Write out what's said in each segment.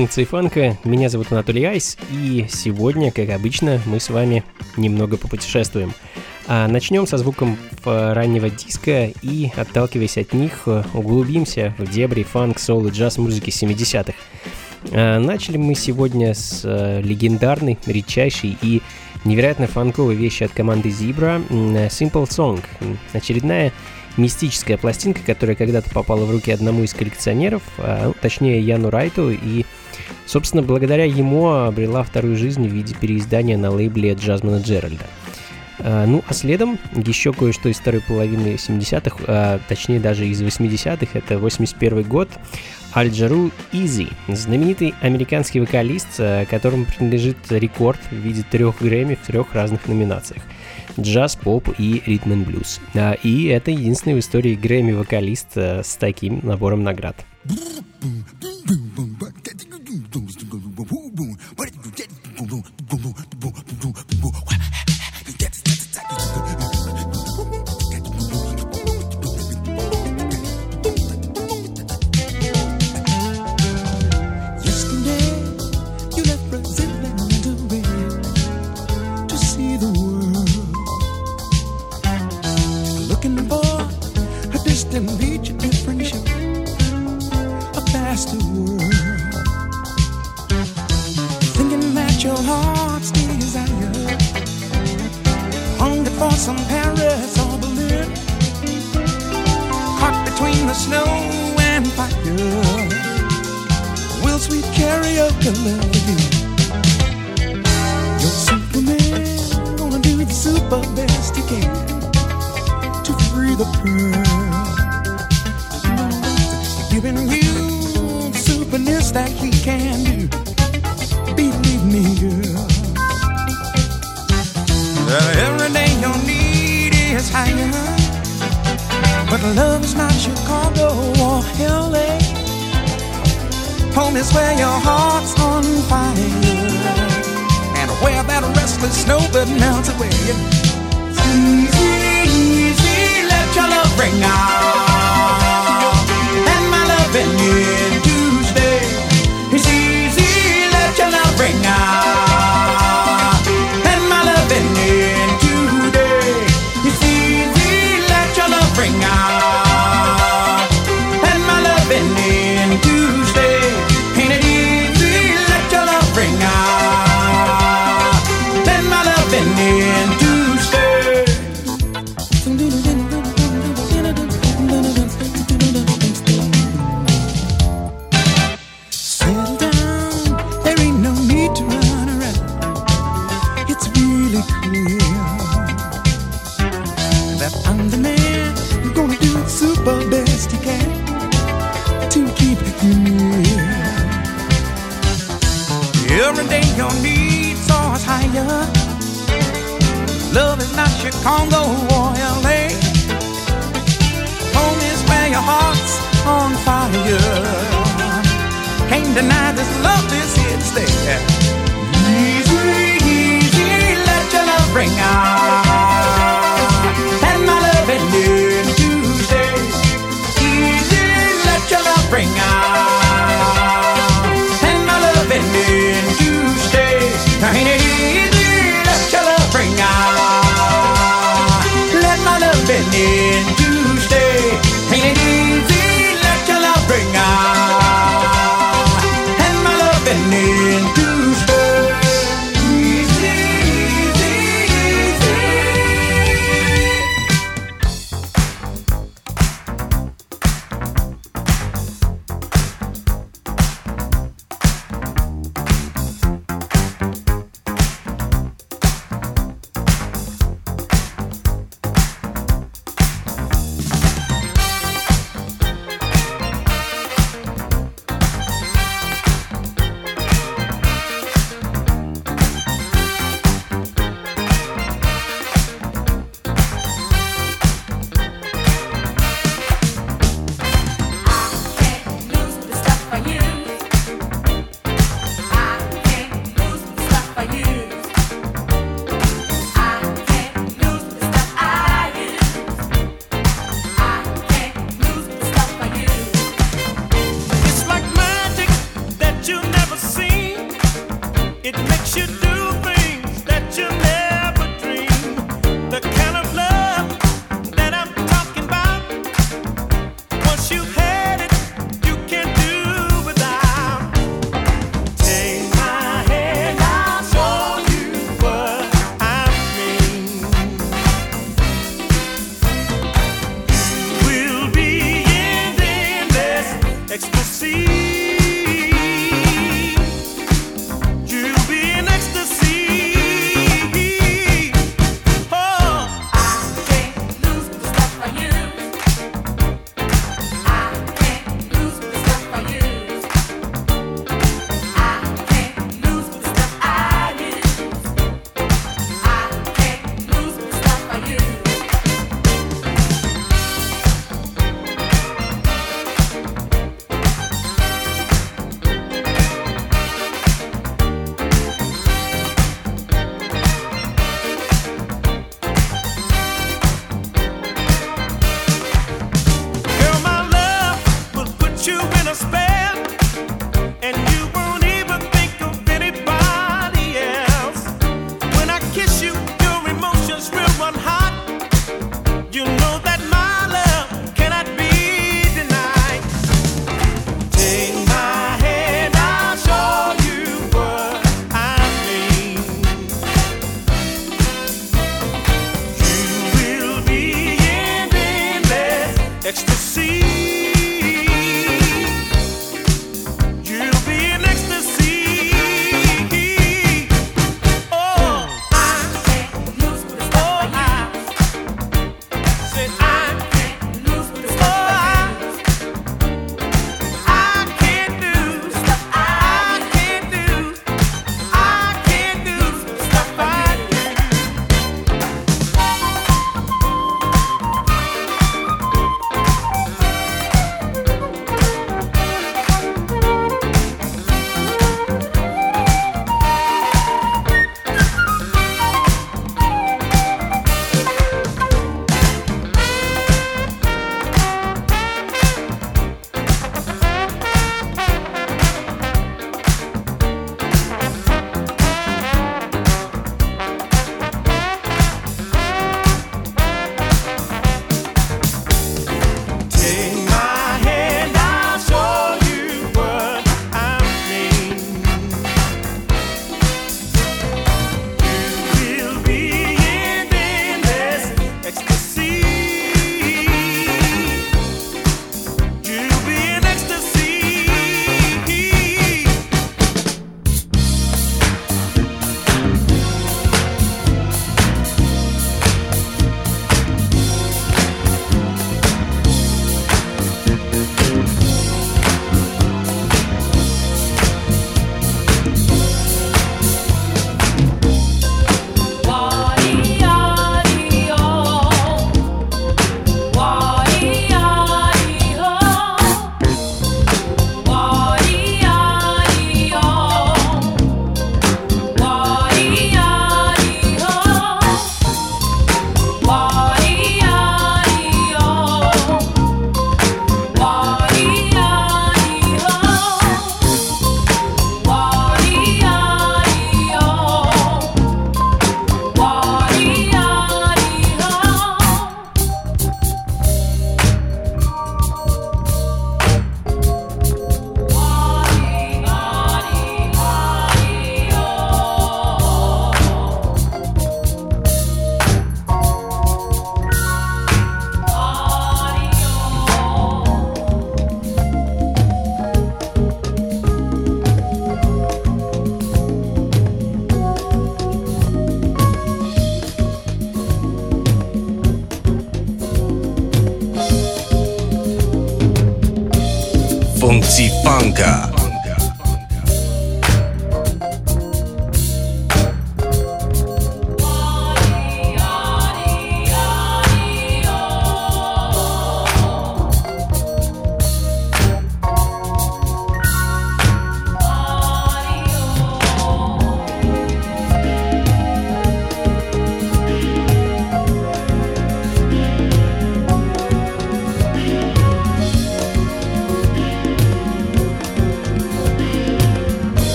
Функции фанка, меня зовут Анатолий Айс, и сегодня, как обычно, мы с вами немного попутешествуем. А начнем со звуком раннего диска и, отталкиваясь от них, углубимся в дебри фанк, соул и джаз музыки 70-х. А начали мы сегодня с э, легендарной, редчайшей и невероятно фанковой вещи от команды Zebra Simple Song. Очередная мистическая пластинка, которая когда-то попала в руки одному из коллекционеров, а, ну, точнее Яну Райту, и, собственно, благодаря ему обрела вторую жизнь в виде переиздания на лейбле Джазмана Джеральда. А, ну, а следом еще кое-что из второй половины 70-х, а, точнее даже из 80-х, это 81 год, Аль-Джару Изи, знаменитый американский вокалист, которому принадлежит рекорд в виде трех Грэмми в трех разных номинациях – джаз, поп и ритм и блюз. И это единственный в истории Грэмми-вокалист э, с таким набором наград. segundo Chicago or LA. Home is where your heart's on fire. Can't deny this love is here to stay. Easy, easy, let your love ring out.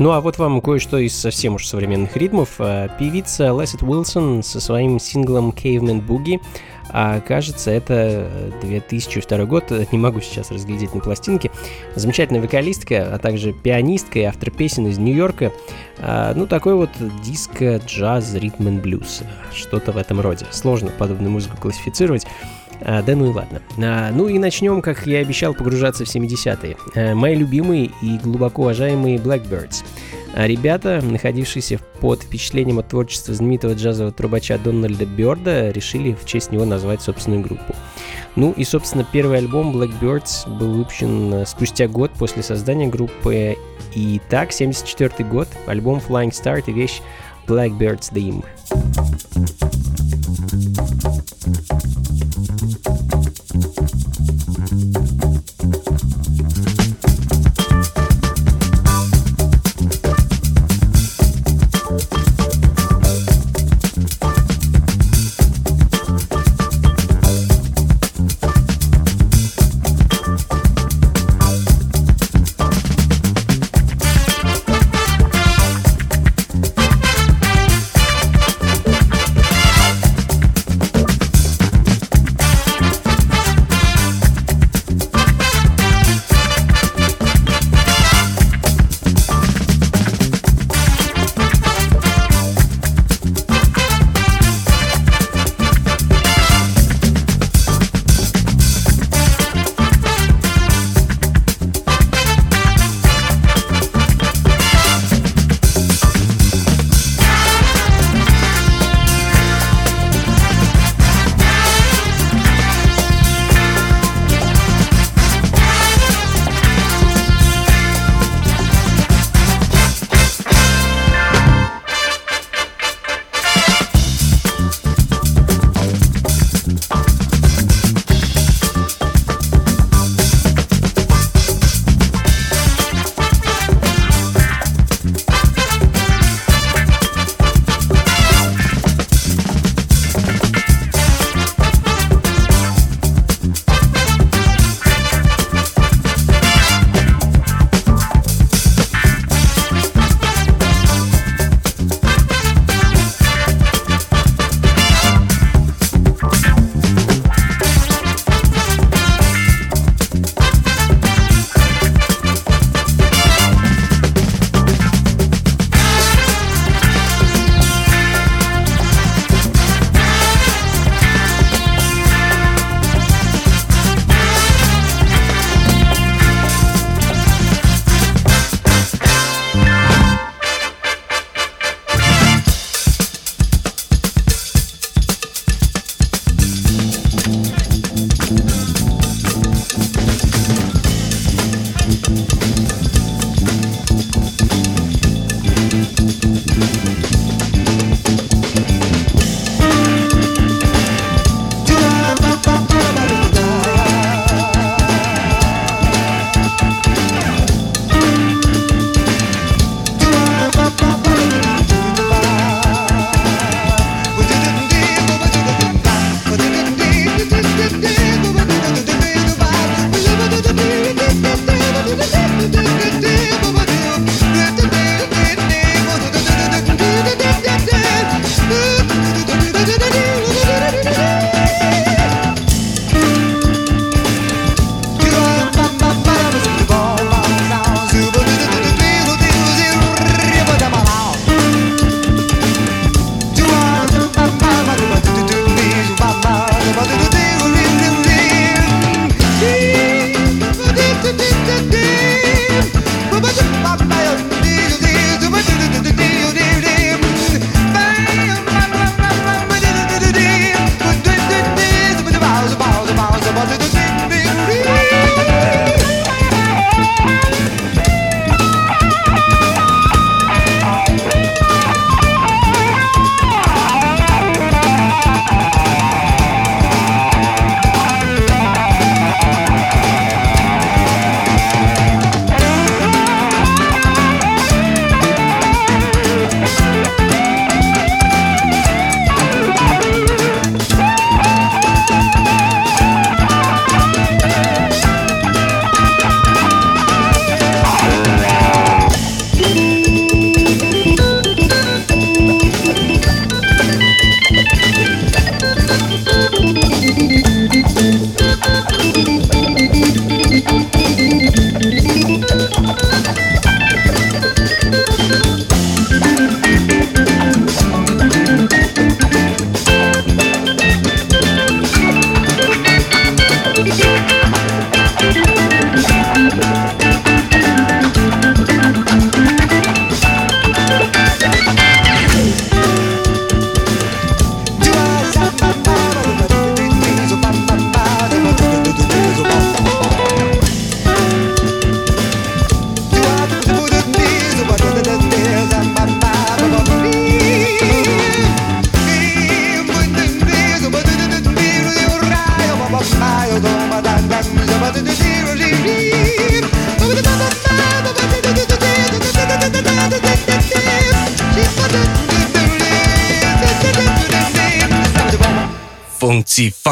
Ну а вот вам кое-что из совсем уж современных ритмов. А, певица Лесет Уилсон со своим синглом Caveman Boogie. А кажется, это 2002 год, не могу сейчас разглядеть на пластинке. Замечательная вокалистка, а также пианистка и автор песен из Нью-Йорка. А, ну, такой вот диско, джаз, ритм и блюз. Что-то в этом роде. Сложно подобную музыку классифицировать. А, да ну и ладно. А, ну и начнем, как я обещал, погружаться в 70-е. А, мои любимые и глубоко уважаемые Blackbirds. А ребята, находившиеся под впечатлением от творчества знаменитого джазового трубача Дональда Бёрда, решили в честь него назвать собственную группу. Ну и, собственно, первый альбом Blackbirds был выпущен э, спустя год после создания группы. И так, 74 год, альбом Flying Start и вещь Blackbird's Dream.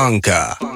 Funka.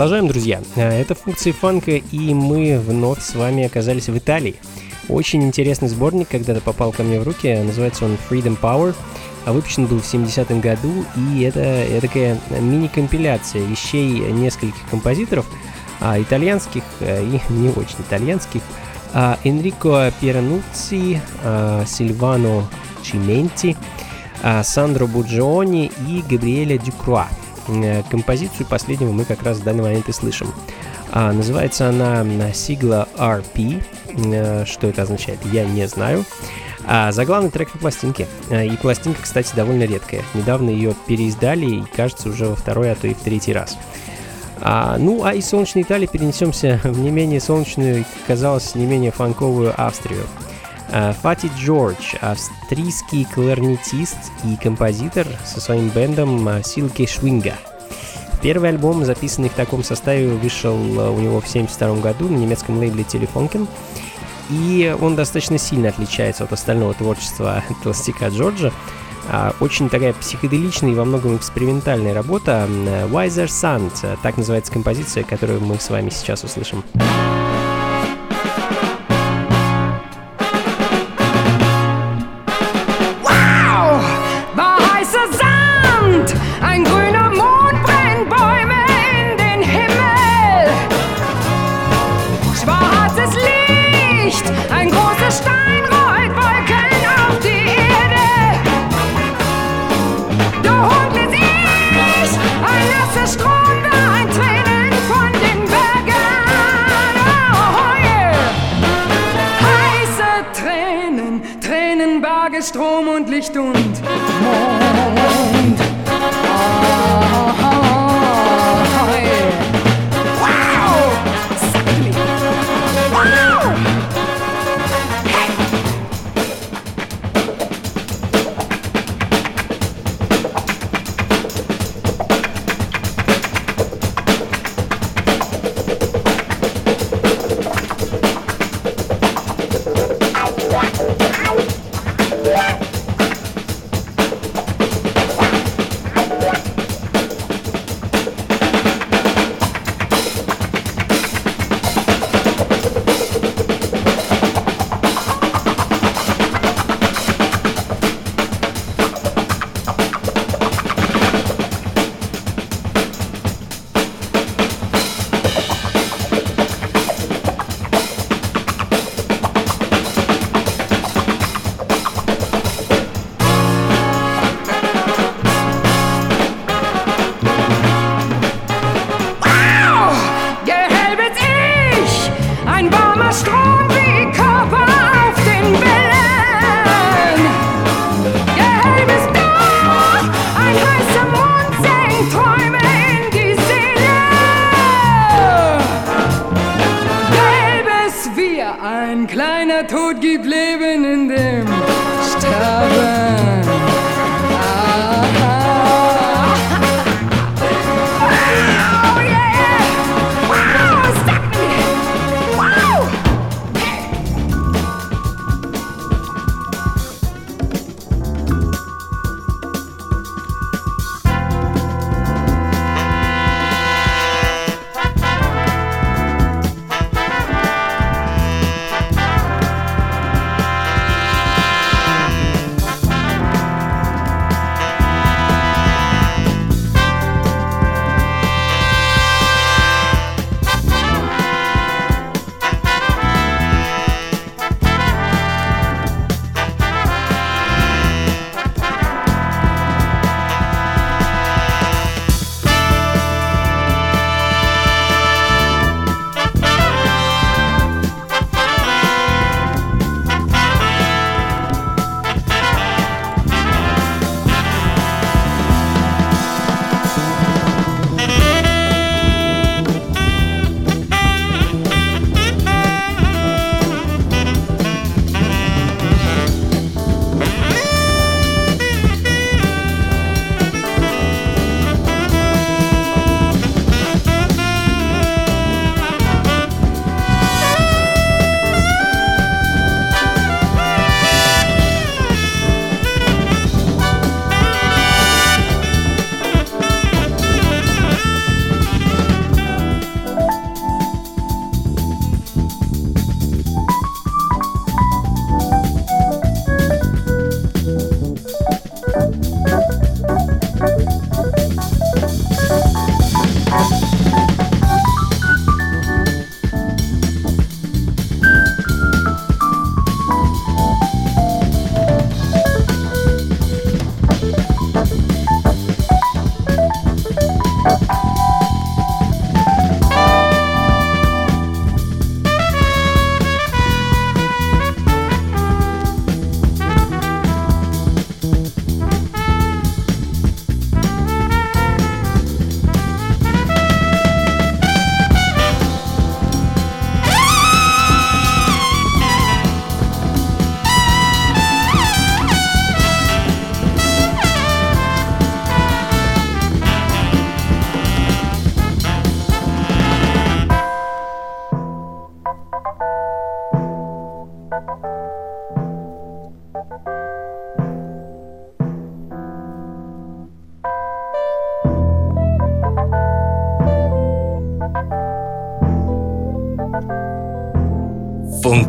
Продолжаем, друзья. Э, это функции фанка, и мы вновь с вами оказались в Италии. Очень интересный сборник когда-то попал ко мне в руки. Называется он Freedom Power. А выпущен был в 70-м году, и это такая мини-компиляция вещей нескольких композиторов, а, итальянских а, и не очень итальянских. А, Энрико Пирануцци, а, Сильвано Чименти, а, Сандро Буджиони и Габриэля Дюкруа. Э, композицию последнего мы как раз в данный момент и слышим. А, называется она сигла RP. Э, что это означает, я не знаю. А заглавный трек на пластинке. Э, и пластинка, кстати, довольно редкая. Недавно ее переиздали, и кажется, уже во второй, а то и в третий раз. А, ну, а из солнечной Италии перенесемся в не менее солнечную казалось, не менее фанковую Австрию. Э, Фати Джордж, австрийский кларнетист и композитор со своим бендом Силки Швинга. Первый альбом, записанный в таком составе, вышел э, у него в 1972 году на немецком лейбле Telefunken. И он достаточно сильно отличается от остального творчества толстяка Джорджа. А, Очень такая психоделичная и во многом экспериментальная работа. Wiser Sun, э, так называется композиция, которую мы с вами сейчас услышим.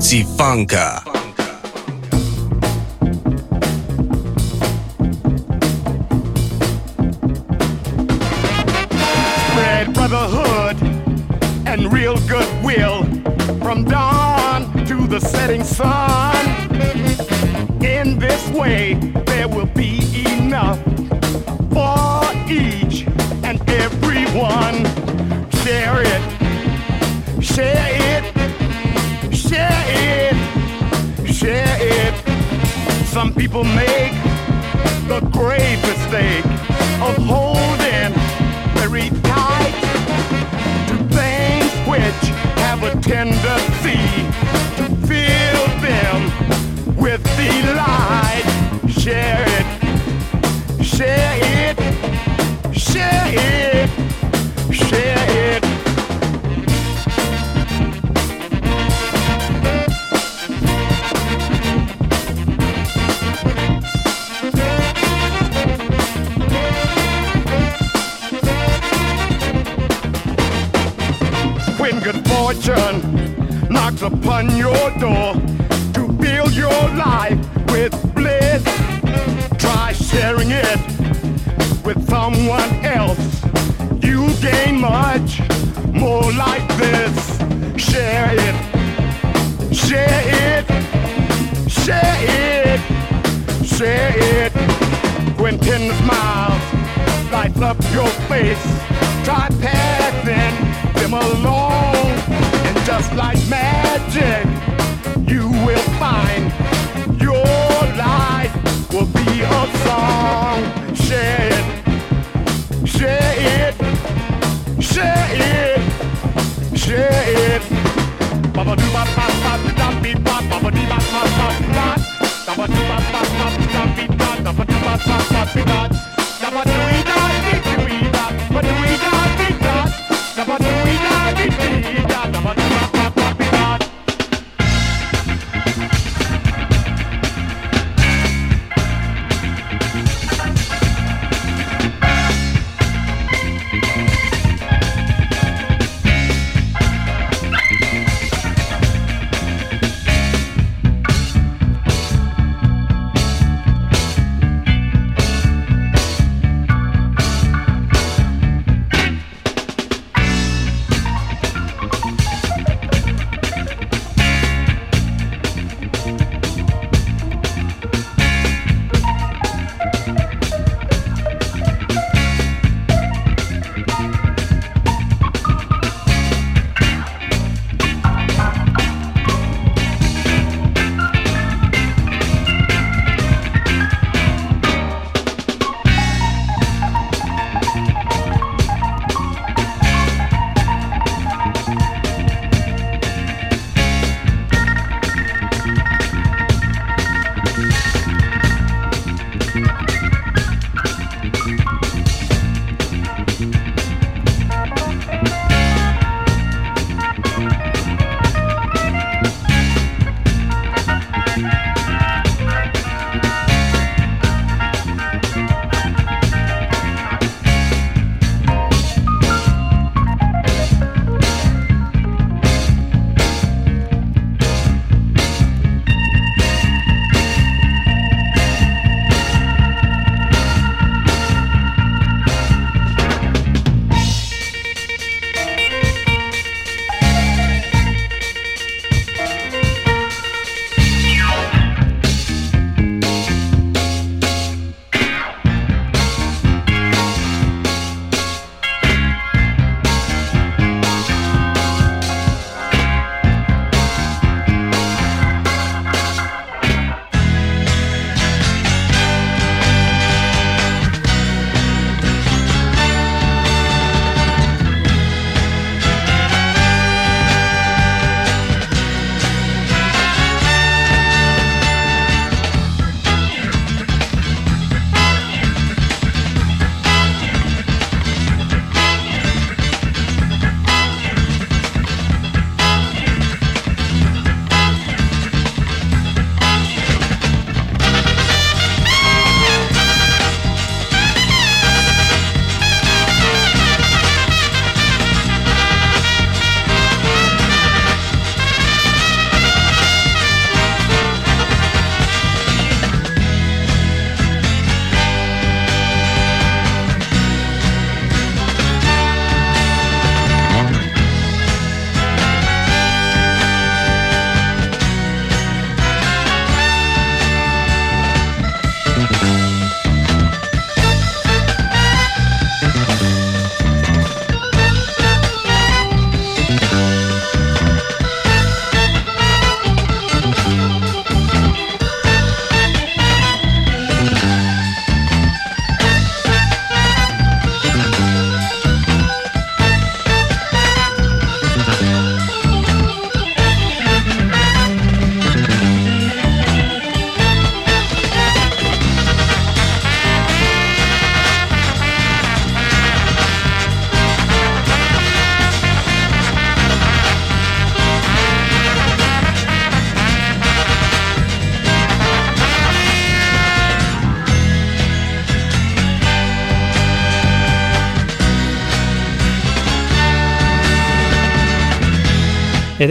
Funzifanka. spread brotherhood and real goodwill from dawn to the setting sun. In this way, Some people make the grave mistake of holding very tight to things which have a tendency to fill them with delight. Share it, share it, share it, share it. When ten smiles lights up your face, try passing them along. And just like magic, you will find your life will be a song. Share it, share it, share it, share it. Baba do ba ba ba da be ba ba ba do ba ba ba da Dabba dabba dabba dabba dabba dabba dabba dabba dabba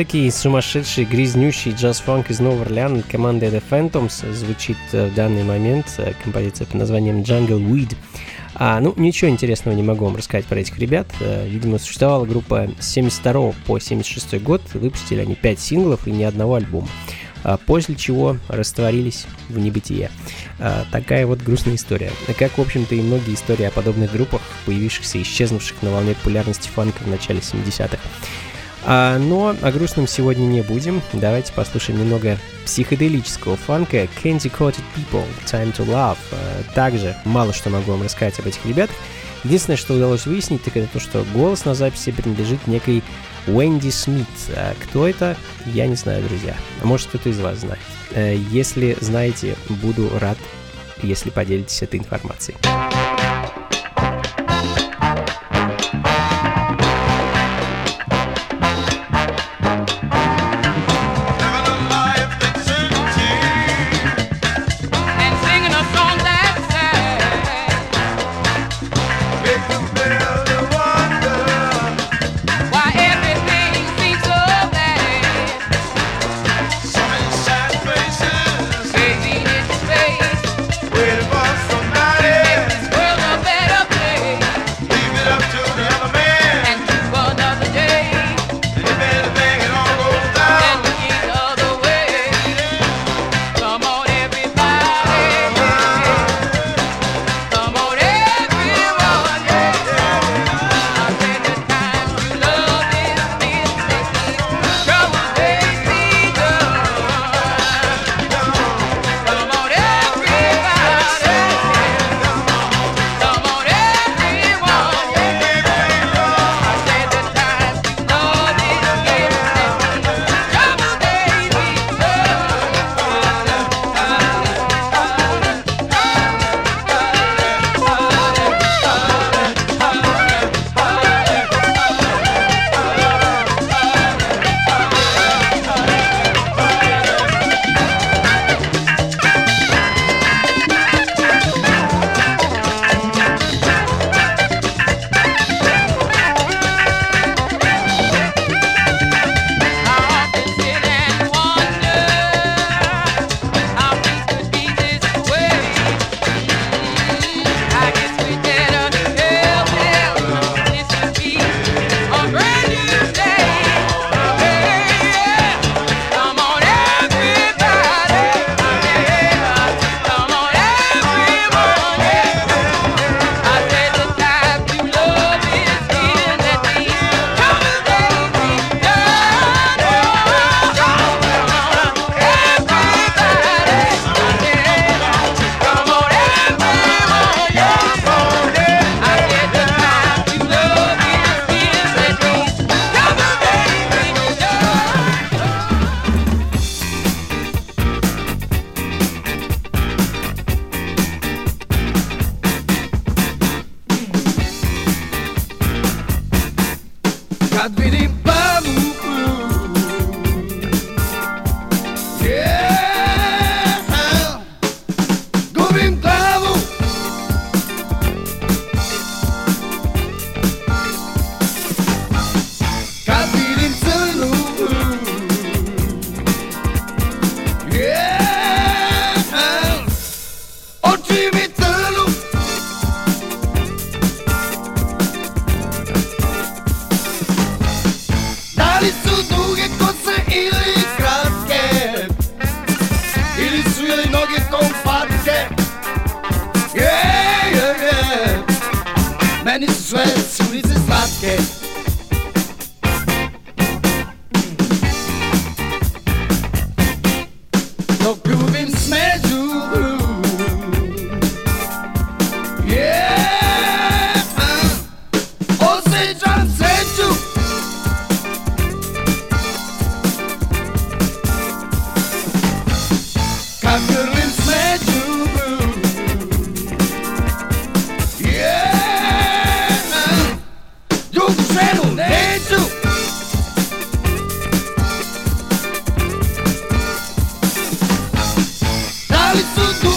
Эдакий сумасшедший, грязнющий джаз-фанк из Нового Орлеана команды The Phantoms звучит э, в данный момент э, композиция под названием Jungle Weed. А, ну, ничего интересного не могу вам рассказать про этих ребят. Э, Видимо, существовала группа с 72 по 76 год. Выпустили они 5 синглов и ни одного альбома. А, После чего растворились в небытие. А, Такая вот грустная история. Как, в общем-то, и многие истории о подобных группах, появившихся и исчезнувших на волне популярности фанка в начале 70-х. А, но о грустном сегодня не будем. Давайте послушаем немного психоделического фанка Candy Coated People, Time to Love. А, Также мало что могу вам рассказать об этих ребятах. Единственное, что удалось выяснить, так это то, что голос на записи принадлежит некой Уэнди Смит. А кто это, я не знаю, друзья. Может, кто-то из вас знает. Э, Если знаете, буду рад, если поделитесь этой информацией. tudo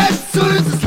Let's do this.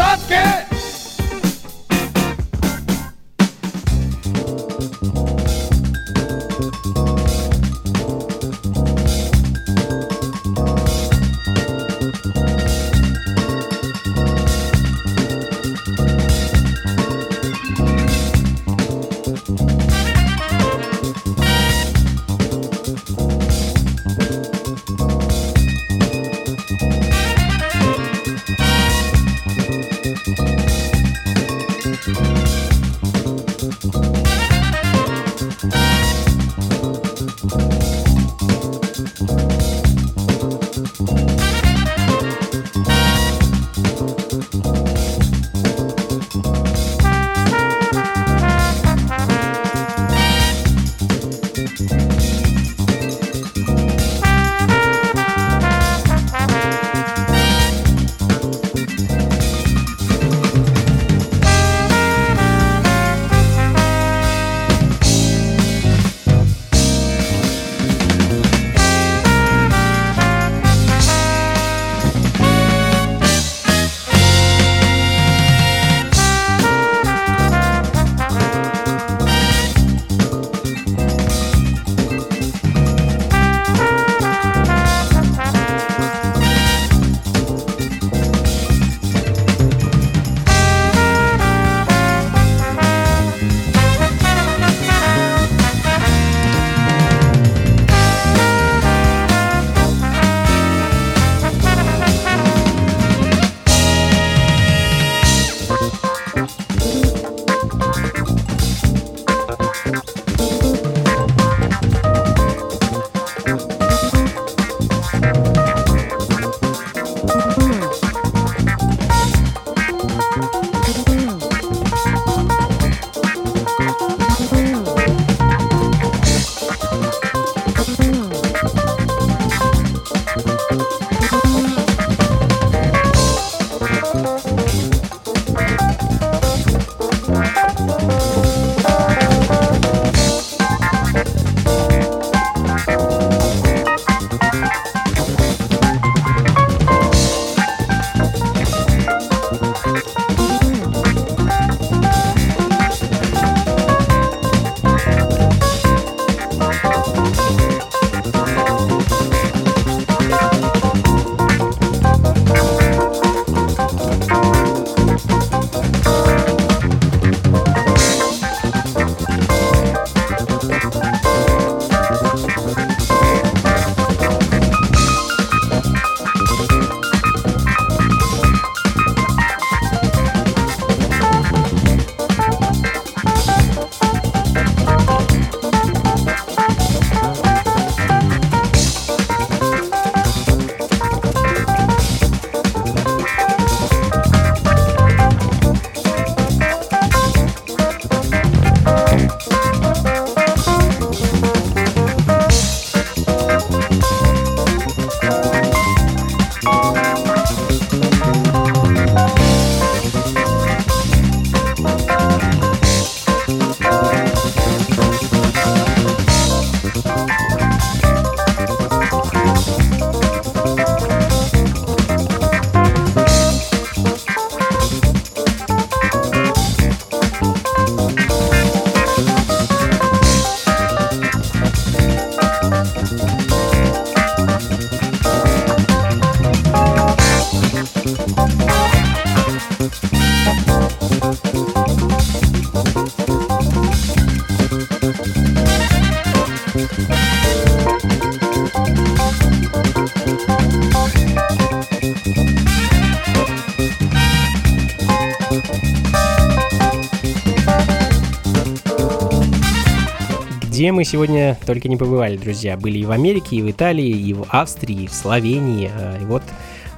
Где мы сегодня только не побывали, друзья. Были и в Америке, и в Италии, и в Австрии, и в Словении. А, И вот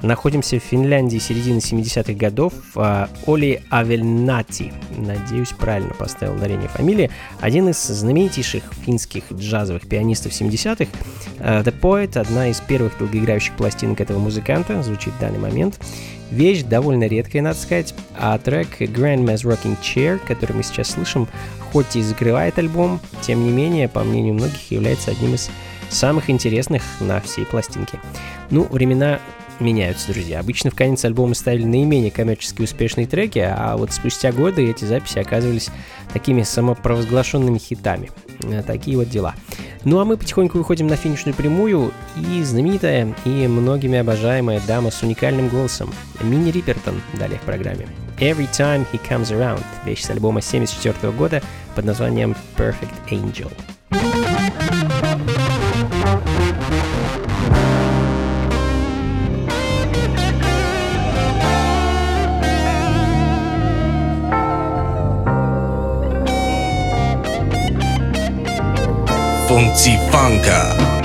находимся в Финляндии середины 70-х годов. А, Оли Авельнати, надеюсь, правильно поставил ударение фамилии, один из знаменитейших финских джазовых пианистов 70-х. А, The Poet, одна из первых долгоиграющих пластинок этого музыканта, звучит в данный момент. Вещь довольно редкая, надо сказать, а трек Grandma's Rocking Chair, который мы сейчас слышим, хоть и закрывает альбом, тем не менее, по мнению многих, является одним из самых интересных на всей пластинке. Ну, времена меняются, друзья. Обычно в конец альбома ставили наименее коммерчески успешные треки, а вот спустя годы эти записи оказывались такими самопровозглашенными хитами. Э, Такие вот дела. Ну а мы потихоньку выходим на финишную прямую, и знаменитая и многими обожаемая дама с уникальным голосом Мини Рипертон далее в программе. Every Time He Comes Around, вещь с альбома 74 года под названием Perfect Angel. Funzi Funker.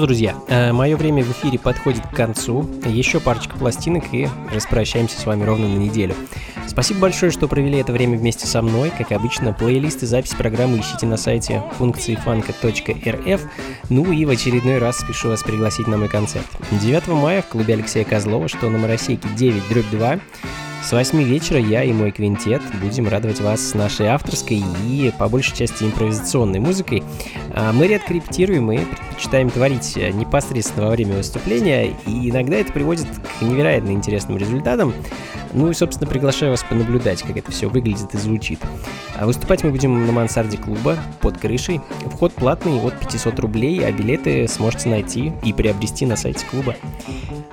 Ж, друзья, мое время в эфире подходит к концу. Еще парочка пластинок и распрощаемся с вами ровно на неделю. Спасибо большое, что провели это время вместе со мной. Как обычно, плейлисты запись программы ищите на сайте функции фанка.рф. Ну и в очередной раз спешу вас пригласить на мой концерт. 9 мая в клубе Алексея Козлова, что на Моросейке 9 дробь 2. С 8 вечера я и мой квинтет будем радовать вас нашей авторской и, по большей части, импровизационной музыкой. А Мы редко репетируем и предпочитаем творить непосредственно во время выступления, и иногда это приводит к невероятно интересным результатам. Ну и, собственно, приглашаю вас понаблюдать, как это все выглядит и звучит. А выступать мы будем на мансарде клуба под крышей. Вход платный от 500 рублей, а билеты сможете найти и приобрести на сайте клуба.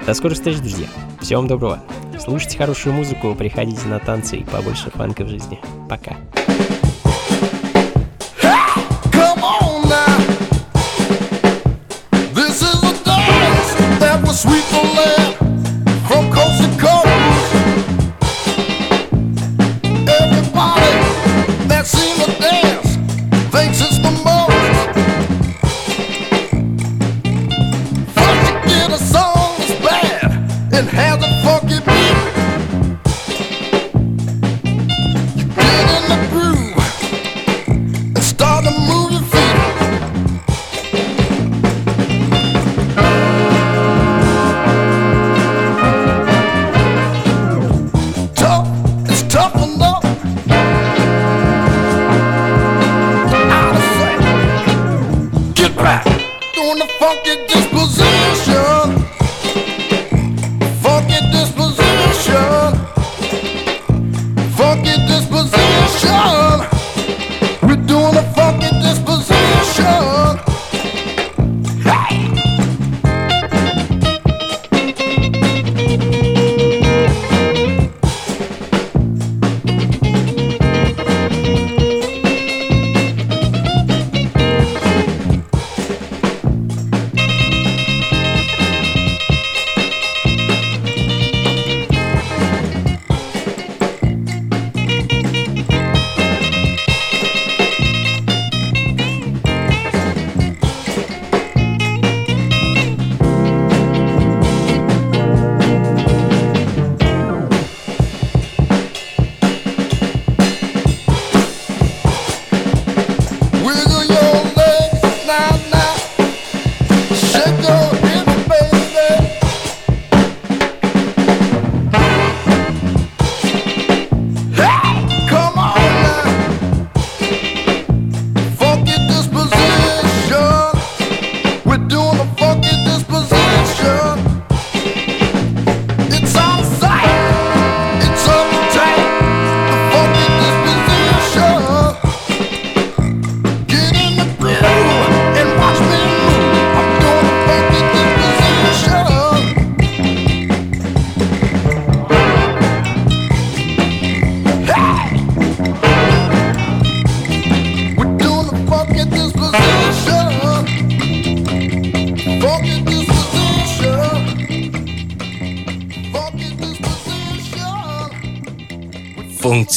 До скорых встреч, друзья. Всего вам доброго. Слушайте хорошую музыку, приходите на танцы и побольше фанка в жизни. Пока. Come on now. doing the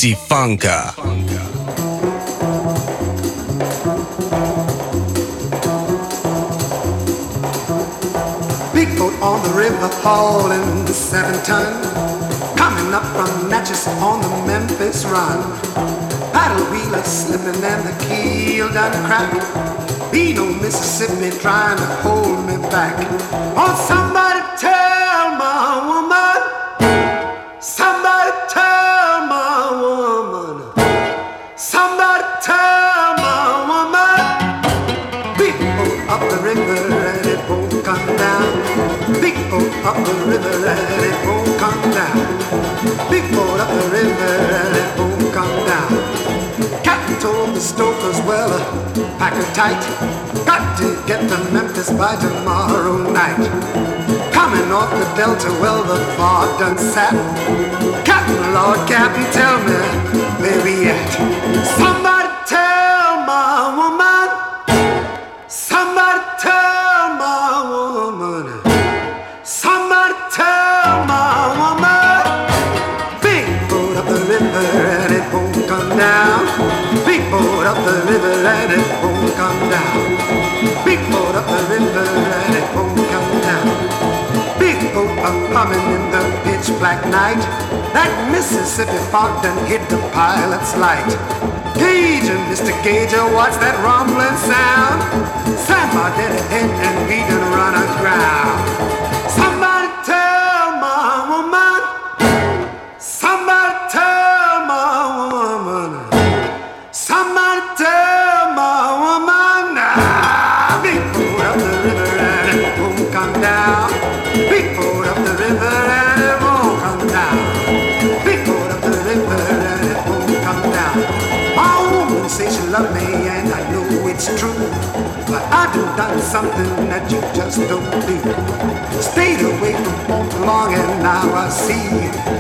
Funky Funka. Big boat on the river hauling the seven ton. Coming up from Natchez on the Memphis run. Paddle wheeler slipping and the keel done crack. cracked. Beano, Mississippi trying to hold me back. Oh, somebody up the river and it won't come down. Big boat up the river and it won't come down. Captain told the stokers, well, uh, pack her tight. Got to get to Memphis by tomorrow night. Coming off the Delta, well, the fog done sat. Captain, Lord Captain, tell me where we at. Somebody and it won't come down. Big boat up the river and it won't come down. Big boat a in the pitch black night. That Mississippi fog done hid the pilot's light. Gager, Mr. Gager, what's that rumbling sound? Sound dead head and we done run aground. But I done done something that you just don't do. Stayed away from home too long and now I see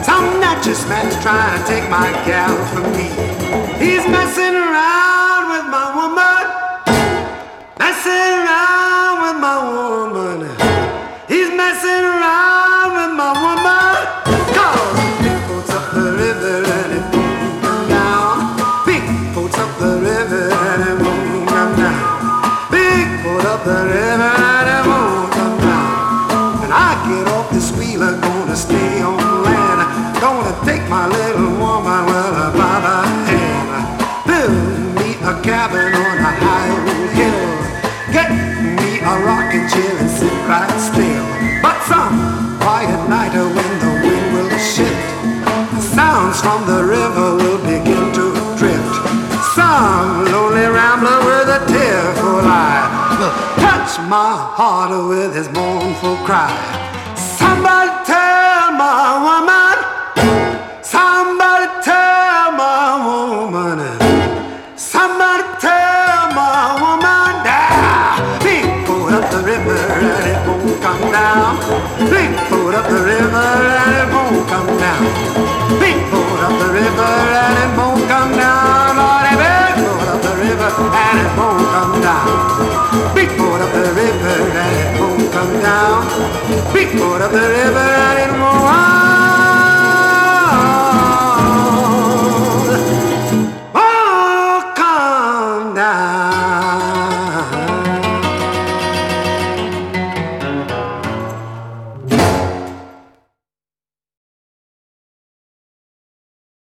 some natchez man's trying to take my gal from me. He's messing around with my woman. Messing around with my woman. From the river will begin to drift. Some lonely rambler with a tearful eye will touch my heart with his mournful cry. Somebody tell my woman. Somebody tell my woman. Somebody tell my woman. Ah, big boat up the river and it won't come down. Boat up the river and it won't and it won't come down. Big boat up the river and it won't come down. Big boat up the river and it won't